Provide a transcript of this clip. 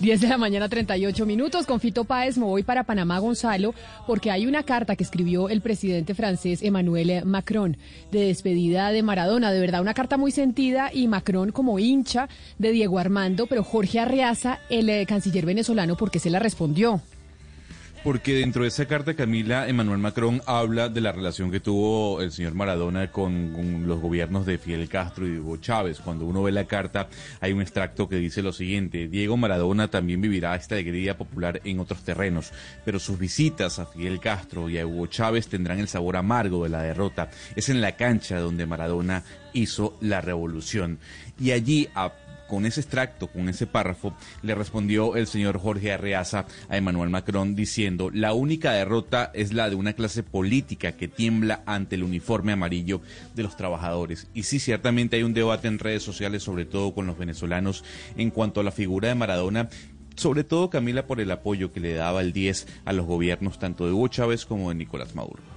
10 de la mañana, 38 minutos. Con Fito Páez me voy para Panamá, Gonzalo, porque hay una carta que escribió el presidente francés Emmanuel Macron de despedida de Maradona. De verdad, una carta muy sentida y Macron como hincha de Diego Armando, pero Jorge Arreaza, el eh, canciller venezolano, porque se la respondió porque dentro de esa carta, Camila, Emmanuel Macron habla de la relación que tuvo el señor Maradona con, los gobiernos de Fidel Castro y Hugo Chávez. Cuando uno ve la carta, hay un extracto que dice lo siguiente, Diego Maradona también vivirá esta alegría popular en otros terrenos, pero sus visitas a Fidel Castro y a Hugo Chávez tendrán el sabor amargo de la derrota. Es en la cancha donde Maradona hizo la revolución. Y allí, a con ese extracto, con ese párrafo, le respondió el señor Jorge Arreaza a Emmanuel Macron diciendo, la única derrota es la de una clase política que tiembla ante el uniforme amarillo de los trabajadores. Y sí, ciertamente hay un debate en redes sociales, sobre todo con los venezolanos, en cuanto a la figura de Maradona sobre todo Camila por el apoyo que le daba el 10 a los gobiernos tanto de Hugo Chávez como de Nicolás Maduro.